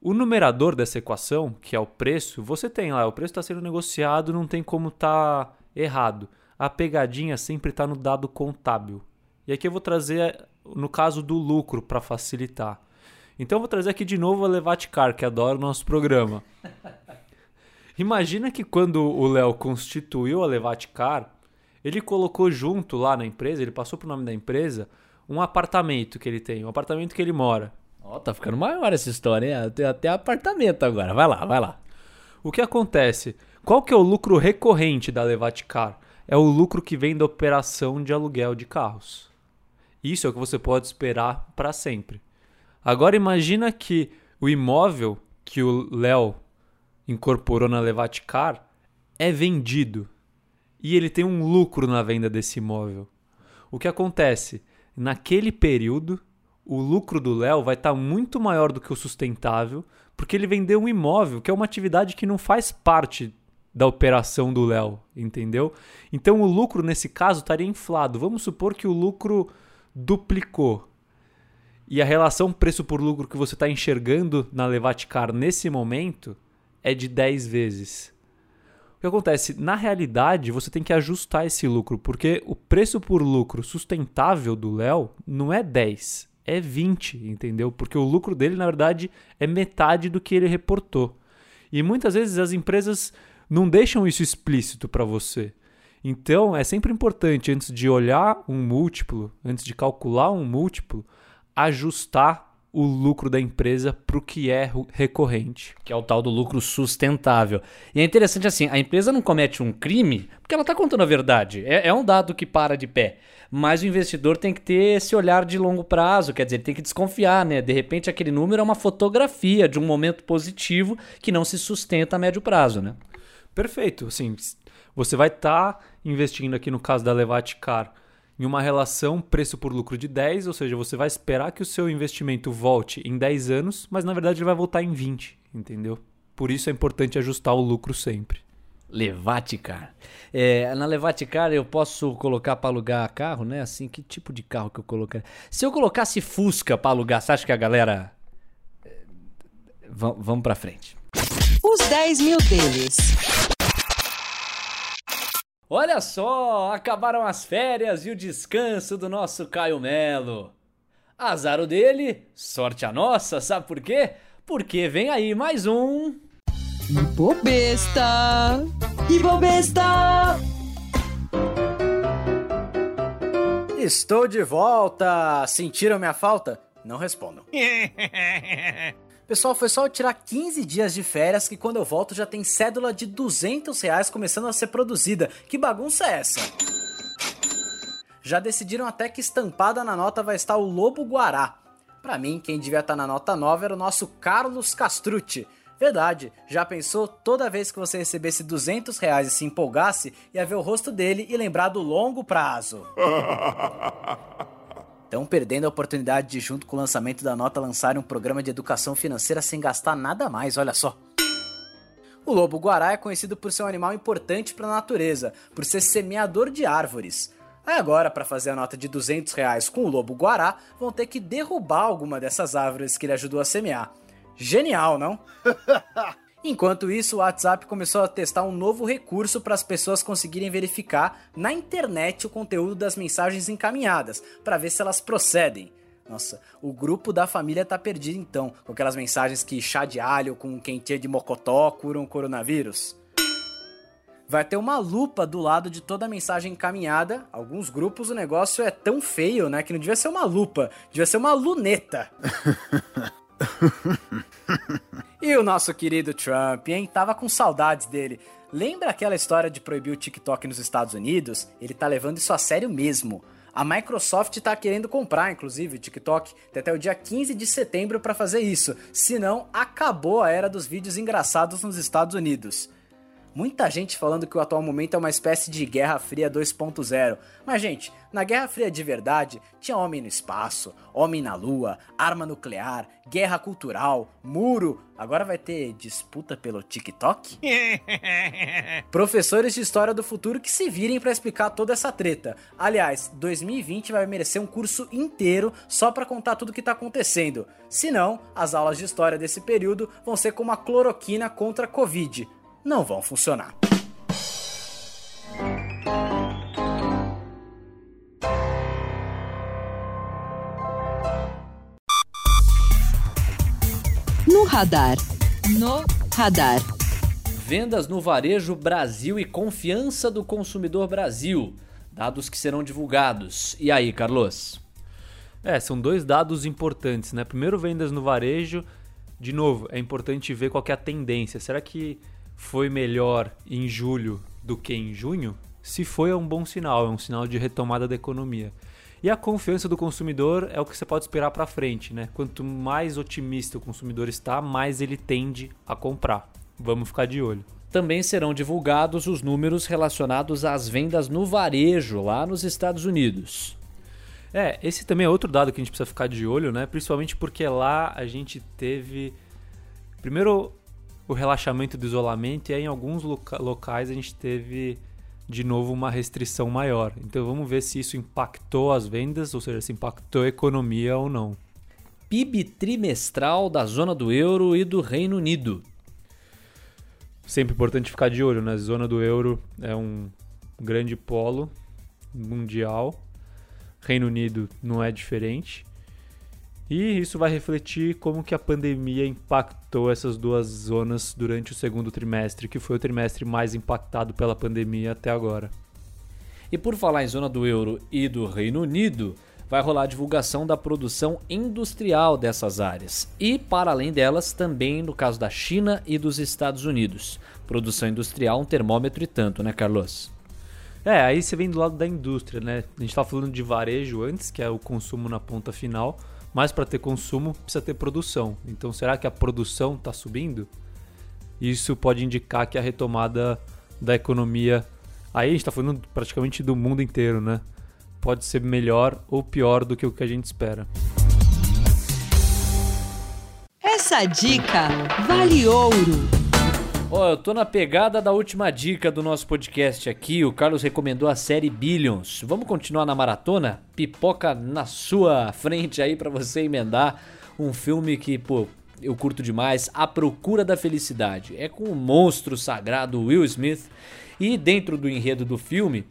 O numerador dessa equação, que é o preço, você tem lá, o preço está sendo negociado, não tem como estar tá errado. A pegadinha sempre está no dado contábil. E aqui eu vou trazer no caso do lucro para facilitar. Então eu vou trazer aqui de novo a Levaticar, que adora o nosso programa. Imagina que quando o Léo constituiu a Levaticar, ele colocou junto lá na empresa, ele passou para o nome da empresa, um apartamento que ele tem, um apartamento que ele mora. Ó, oh, tá ficando maior essa história, hein? Tem até apartamento agora. Vai lá, vai lá. O que acontece? Qual que é o lucro recorrente da Levaticar? É o lucro que vem da operação de aluguel de carros. Isso é o que você pode esperar para sempre. Agora imagina que o imóvel que o Léo incorporou na Levaticar é vendido e ele tem um lucro na venda desse imóvel. O que acontece? Naquele período, o lucro do Léo vai estar tá muito maior do que o sustentável, porque ele vendeu um imóvel, que é uma atividade que não faz parte da operação do Léo, entendeu? Então o lucro nesse caso estaria inflado. Vamos supor que o lucro duplicou. E a relação preço por lucro que você está enxergando na Levaticar nesse momento é de 10 vezes. O que acontece? Na realidade, você tem que ajustar esse lucro, porque o preço por lucro sustentável do Léo não é 10, é 20, entendeu? Porque o lucro dele, na verdade, é metade do que ele reportou. E muitas vezes as empresas não deixam isso explícito para você. Então, é sempre importante, antes de olhar um múltiplo, antes de calcular um múltiplo, ajustar o lucro da empresa para o que é recorrente. Que é o tal do lucro sustentável. E é interessante assim, a empresa não comete um crime porque ela está contando a verdade. É, é um dado que para de pé mas o investidor tem que ter esse olhar de longo prazo, quer dizer, ele tem que desconfiar, né? De repente aquele número é uma fotografia de um momento positivo que não se sustenta a médio prazo, né? Perfeito. Assim, você vai estar tá investindo aqui no caso da Levaticar em uma relação preço por lucro de 10, ou seja, você vai esperar que o seu investimento volte em 10 anos, mas na verdade ele vai voltar em 20, entendeu? Por isso é importante ajustar o lucro sempre. Levaticar. É, na Levaticar eu posso colocar para alugar carro, né? Assim, que tipo de carro que eu colocaria? Se eu colocasse Fusca para alugar, você acha que a galera. É, v vamos para frente. Os 10 mil deles. Olha só, acabaram as férias e o descanso do nosso Caio Melo. Azar o dele, sorte a nossa, sabe por quê? Porque vem aí mais um Ibobesta! Ibobesta! Estou de volta! Sentiram minha falta? Não respondam. Pessoal, foi só eu tirar 15 dias de férias que quando eu volto já tem cédula de 200 reais começando a ser produzida. Que bagunça é essa? Já decidiram até que estampada na nota vai estar o Lobo Guará. Para mim, quem devia estar na nota 9 era o nosso Carlos Castrucci. Verdade, já pensou toda vez que você recebesse 200 reais e se empolgasse, ia ver o rosto dele e lembrar do longo prazo. Estão perdendo a oportunidade de, junto com o lançamento da nota, lançarem um programa de educação financeira sem gastar nada mais, olha só. O lobo guará é conhecido por ser um animal importante para a natureza, por ser semeador de árvores. Aí agora, para fazer a nota de 200 reais com o lobo guará, vão ter que derrubar alguma dessas árvores que ele ajudou a semear. Genial, não? Enquanto isso, o WhatsApp começou a testar um novo recurso para as pessoas conseguirem verificar na internet o conteúdo das mensagens encaminhadas, para ver se elas procedem. Nossa, o grupo da família tá perdido então, com aquelas mensagens que chá de alho com quentinha de mocotó curam o coronavírus. Vai ter uma lupa do lado de toda a mensagem encaminhada. Alguns grupos o negócio é tão feio, né, que não devia ser uma lupa, devia ser uma luneta. o nosso querido Trump, hein? Tava com saudades dele. Lembra aquela história de proibir o TikTok nos Estados Unidos? Ele tá levando isso a sério mesmo. A Microsoft tá querendo comprar, inclusive, o TikTok. Tem até o dia 15 de setembro para fazer isso. Senão, acabou a era dos vídeos engraçados nos Estados Unidos. Muita gente falando que o atual momento é uma espécie de Guerra Fria 2.0. Mas, gente, na Guerra Fria de verdade, tinha homem no espaço, homem na lua, arma nuclear, guerra cultural, muro. Agora vai ter disputa pelo TikTok? Professores de história do futuro que se virem para explicar toda essa treta. Aliás, 2020 vai merecer um curso inteiro só para contar tudo o que tá acontecendo. Senão, as aulas de história desse período vão ser como a cloroquina contra a Covid não vão funcionar. No radar. No radar. Vendas no varejo Brasil e confiança do consumidor Brasil. Dados que serão divulgados. E aí, Carlos? É, são dois dados importantes, né? Primeiro, vendas no varejo. De novo, é importante ver qual é a tendência. Será que foi melhor em julho do que em junho, se foi é um bom sinal, é um sinal de retomada da economia. E a confiança do consumidor é o que você pode esperar para frente, né? Quanto mais otimista o consumidor está, mais ele tende a comprar. Vamos ficar de olho. Também serão divulgados os números relacionados às vendas no varejo lá nos Estados Unidos. É, esse também é outro dado que a gente precisa ficar de olho, né? Principalmente porque lá a gente teve primeiro o relaxamento do isolamento e aí em alguns loca locais a gente teve de novo uma restrição maior. Então vamos ver se isso impactou as vendas, ou seja, se impactou a economia ou não. PIB trimestral da zona do euro e do Reino Unido. Sempre importante ficar de olho, né? A zona do euro é um grande polo mundial. Reino Unido não é diferente. E isso vai refletir como que a pandemia impactou essas duas zonas durante o segundo trimestre, que foi o trimestre mais impactado pela pandemia até agora. E por falar em zona do euro e do Reino Unido, vai rolar a divulgação da produção industrial dessas áreas. E, para além delas, também no caso da China e dos Estados Unidos. Produção industrial, um termômetro e tanto, né, Carlos? É, aí você vem do lado da indústria, né? A gente estava falando de varejo antes, que é o consumo na ponta final. Mas para ter consumo precisa ter produção. Então será que a produção está subindo? Isso pode indicar que a retomada da economia. Aí a gente está falando praticamente do mundo inteiro, né? Pode ser melhor ou pior do que o que a gente espera. Essa dica vale ouro. Ó, oh, eu tô na pegada da última dica do nosso podcast aqui. O Carlos recomendou a série Billions. Vamos continuar na maratona? Pipoca na sua frente aí para você emendar um filme que, pô, eu curto demais, A Procura da Felicidade. É com o monstro sagrado Will Smith e dentro do enredo do filme,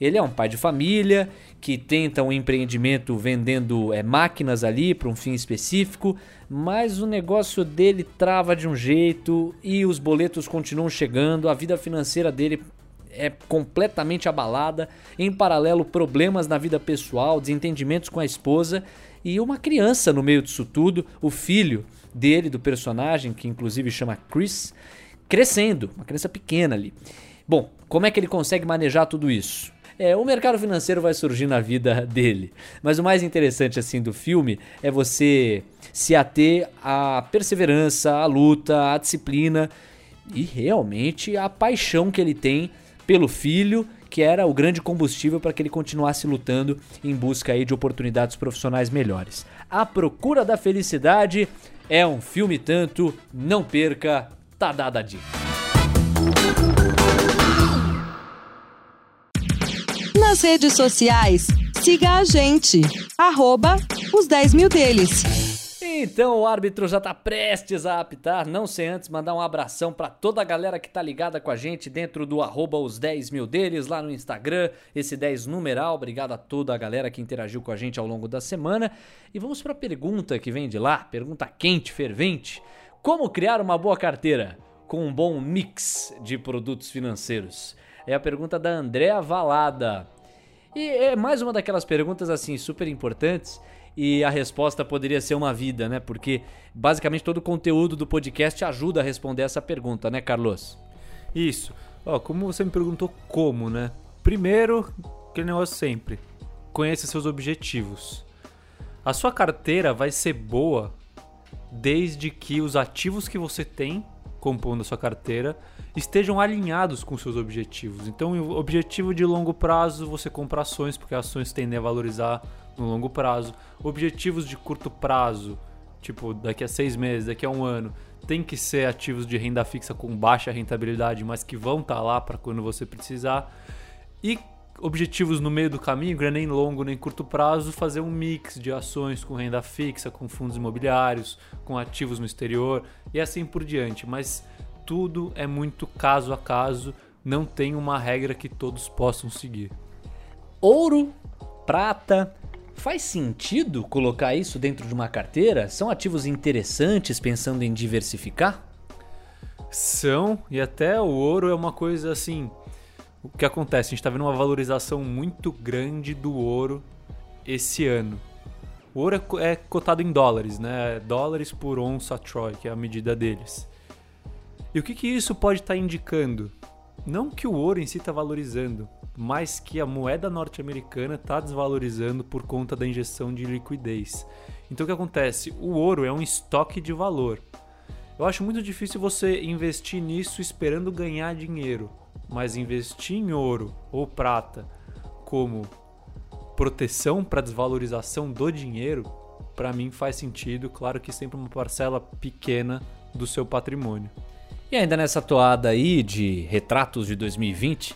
ele é um pai de família que tenta um empreendimento vendendo é, máquinas ali para um fim específico, mas o negócio dele trava de um jeito e os boletos continuam chegando, a vida financeira dele é completamente abalada, em paralelo problemas na vida pessoal, desentendimentos com a esposa e uma criança no meio disso tudo, o filho dele, do personagem, que inclusive chama Chris, crescendo, uma criança pequena ali. Bom, como é que ele consegue manejar tudo isso? É, o mercado financeiro vai surgir na vida dele. Mas o mais interessante assim do filme é você se ater à perseverança, à luta, à disciplina e realmente a paixão que ele tem pelo filho, que era o grande combustível para que ele continuasse lutando em busca aí de oportunidades profissionais melhores. A Procura da Felicidade é um filme tanto, não perca, tá dada a dica. Nas redes sociais, siga a gente, arroba os 10 mil deles. Então o árbitro já tá prestes a apitar, não sem antes mandar um abração para toda a galera que tá ligada com a gente dentro do arroba os 10 mil deles lá no Instagram, esse 10 numeral. Obrigado a toda a galera que interagiu com a gente ao longo da semana. E vamos para a pergunta que vem de lá, pergunta quente, fervente. Como criar uma boa carteira com um bom mix de produtos financeiros? É a pergunta da Andréa Valada. E é mais uma daquelas perguntas assim super importantes e a resposta poderia ser uma vida, né? Porque basicamente todo o conteúdo do podcast ajuda a responder essa pergunta, né, Carlos? Isso. Ó, como você me perguntou como, né? Primeiro, aquele negócio sempre. Conheça seus objetivos. A sua carteira vai ser boa desde que os ativos que você tem compondo a sua carteira estejam alinhados com seus objetivos. Então, o objetivo de longo prazo, você compra ações, porque ações tendem a valorizar no longo prazo. Objetivos de curto prazo, tipo daqui a seis meses, daqui a um ano, tem que ser ativos de renda fixa com baixa rentabilidade, mas que vão estar tá lá para quando você precisar. E objetivos no meio do caminho, é nem longo nem curto prazo, fazer um mix de ações com renda fixa, com fundos imobiliários, com ativos no exterior e assim por diante. Mas tudo é muito caso a caso, não tem uma regra que todos possam seguir. Ouro, prata, Faz sentido colocar isso dentro de uma carteira? São ativos interessantes pensando em diversificar? São, e até o ouro é uma coisa assim. O que acontece? A gente está vendo uma valorização muito grande do ouro esse ano. O ouro é, é cotado em dólares, né? Dólares por onça Troy, que é a medida deles. E o que, que isso pode estar tá indicando? Não que o ouro em si está valorizando, mas que a moeda norte-americana está desvalorizando por conta da injeção de liquidez. Então o que acontece? O ouro é um estoque de valor. Eu acho muito difícil você investir nisso esperando ganhar dinheiro, mas investir em ouro ou prata como proteção para desvalorização do dinheiro, para mim faz sentido, claro que sempre uma parcela pequena do seu patrimônio. E ainda nessa toada aí de retratos de 2020,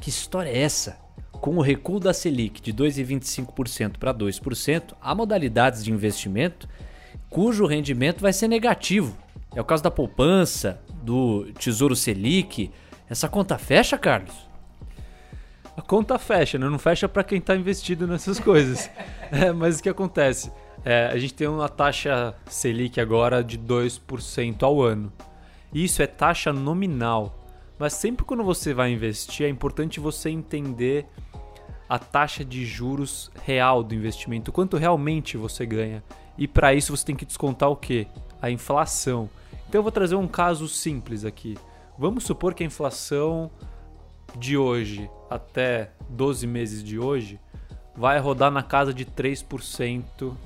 que história é essa? Com o recuo da Selic de 2,25% para 2%, há modalidades de investimento cujo rendimento vai ser negativo. É o caso da poupança, do Tesouro Selic. Essa conta fecha, Carlos? A conta fecha, né? Não fecha para quem está investido nessas coisas. é, mas o que acontece? É, a gente tem uma taxa Selic agora de 2% ao ano. Isso é taxa nominal. Mas sempre quando você vai investir, é importante você entender a taxa de juros real do investimento, quanto realmente você ganha. E para isso você tem que descontar o que? A inflação. Então eu vou trazer um caso simples aqui. Vamos supor que a inflação de hoje até 12 meses de hoje vai rodar na casa de 3%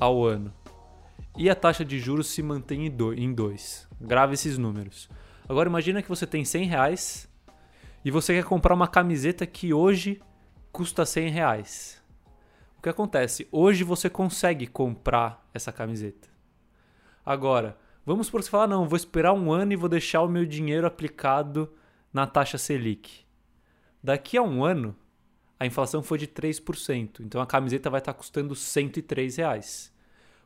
ao ano e a taxa de juros se mantém em 2. Grave esses números. Agora imagina que você tem 100 reais e você quer comprar uma camiseta que hoje custa 100 reais. O que acontece? Hoje você consegue comprar essa camiseta. Agora, vamos por você falar, não, vou esperar um ano e vou deixar o meu dinheiro aplicado na taxa Selic. Daqui a um ano, a inflação foi de 3%, então a camiseta vai estar custando 103 reais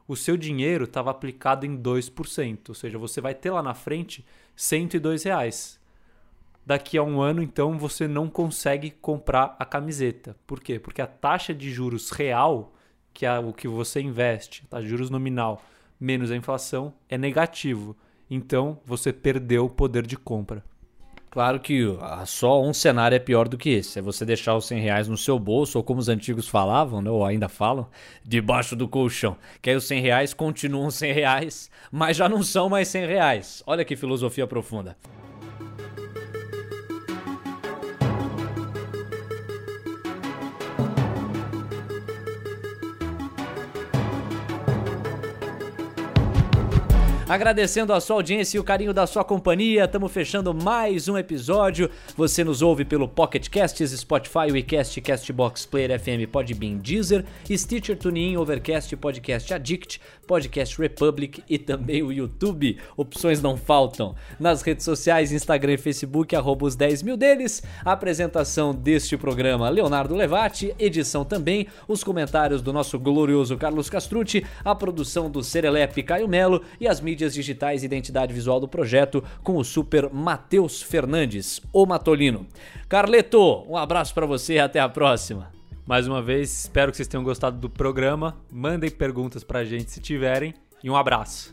o seu dinheiro estava aplicado em 2%, ou seja, você vai ter lá na frente 102 reais. Daqui a um ano, então, você não consegue comprar a camiseta. Por quê? Porque a taxa de juros real, que é o que você investe, a taxa de juros nominal menos a inflação, é negativo. Então, você perdeu o poder de compra. Claro que só um cenário é pior do que esse. É você deixar os 100 reais no seu bolso, ou como os antigos falavam, né, ou ainda falam, debaixo do colchão. Que aí os 100 reais continuam 100 reais, mas já não são mais 100 reais. Olha que filosofia profunda. Agradecendo a sua audiência e o carinho da sua companhia, estamos fechando mais um episódio. Você nos ouve pelo Pocket Casts, Spotify, WeCast, Castbox, Player FM, Podbean, Deezer, Stitcher, TuneIn, Overcast, Podcast Addict, Podcast Republic e também o YouTube. Opções não faltam. Nas redes sociais, Instagram e Facebook, arroba os 10 mil deles. A apresentação deste programa, Leonardo Levati. Edição também, os comentários do nosso glorioso Carlos Castrucci, a produção do Serelepe Caio Melo e as mídias mídias digitais e identidade visual do projeto com o super Matheus Fernandes, o Matolino. Carleto, um abraço para você e até a próxima. Mais uma vez, espero que vocês tenham gostado do programa. Mandem perguntas pra gente se tiverem e um abraço.